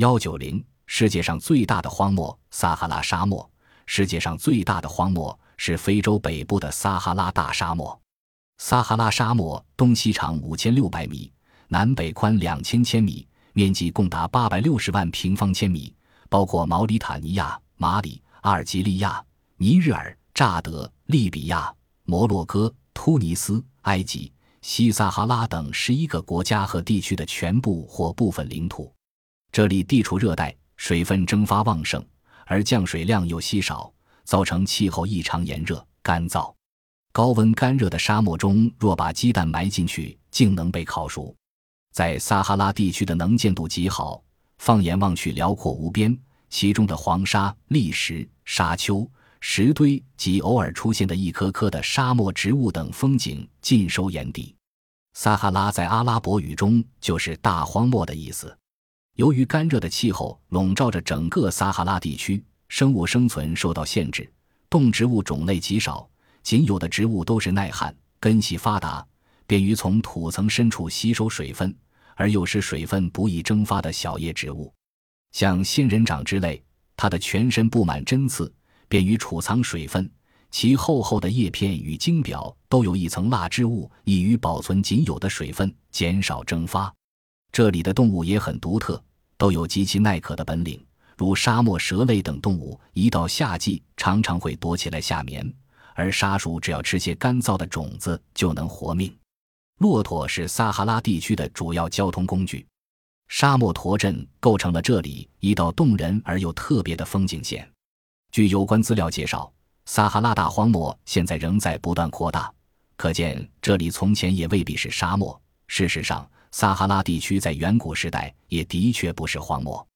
幺九零，世界上最大的荒漠——撒哈拉沙漠。世界上最大的荒漠是非洲北部的撒哈拉大沙漠。撒哈拉沙漠东西长五千六百米，南北宽两千千米，面积共达八百六十万平方千米，包括毛里塔尼亚、马里、阿尔及利亚、尼日尔、乍得、利比亚、摩洛哥、突尼斯、埃及、西撒哈拉等十一个国家和地区的全部或部分领土。这里地处热带，水分蒸发旺盛，而降水量又稀少，造成气候异常炎热、干燥。高温干热的沙漠中，若把鸡蛋埋进去，竟能被烤熟。在撒哈拉地区的能见度极好，放眼望去辽阔无边，其中的黄沙、砾石、沙丘、石堆及偶尔出现的一棵棵的沙漠植物等风景尽收眼底。撒哈拉在阿拉伯语中就是大荒漠的意思。由于干热的气候笼罩着整个撒哈拉地区，生物生存受到限制，动植物种类极少。仅有的植物都是耐旱、根系发达、便于从土层深处吸收水分，而又使水分不易蒸发的小叶植物，像仙人掌之类。它的全身布满针刺，便于储藏水分。其厚厚的叶片与茎表都有一层蜡质物，易于保存仅有的水分，减少蒸发。这里的动物也很独特，都有极其耐渴的本领，如沙漠蛇类等动物，一到夏季常常会躲起来夏眠。而沙鼠只要吃些干燥的种子就能活命。骆驼是撒哈拉地区的主要交通工具，沙漠驼镇构成了这里一道动人而又特别的风景线。据有关资料介绍，撒哈拉大荒漠现在仍在不断扩大，可见这里从前也未必是沙漠。事实上，撒哈拉地区在远古时代也的确不是荒漠。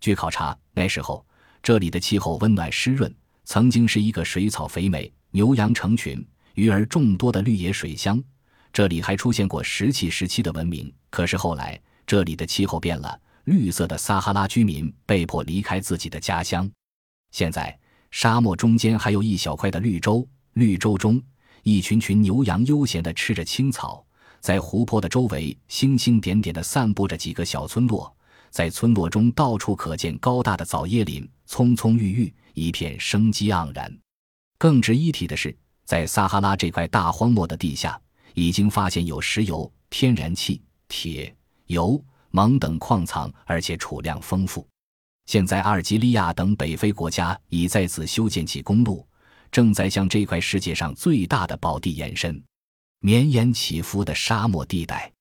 据考察，那时候这里的气候温暖湿润，曾经是一个水草肥美。牛羊成群，鱼儿众多的绿野水乡，这里还出现过石器时期的文明。可是后来，这里的气候变了，绿色的撒哈拉居民被迫离开自己的家乡。现在，沙漠中间还有一小块的绿洲，绿洲中一群群牛羊悠闲地吃着青草，在湖泊的周围星星点点地散布着几个小村落，在村落中到处可见高大的枣叶林，葱葱郁郁，一片生机盎然。更值一提的是，在撒哈拉这块大荒漠的地下，已经发现有石油、天然气、铁、油、锰等矿藏，而且储量丰富。现在，阿尔及利亚等北非国家已在此修建起公路，正在向这块世界上最大的宝地延伸。绵延起伏的沙漠地带。